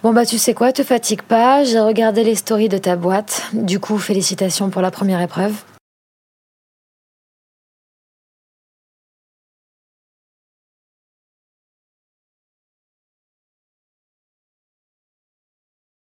Bon bah tu sais quoi, te fatigue pas, j'ai regardé les stories de ta boîte. Du coup, félicitations pour la première épreuve.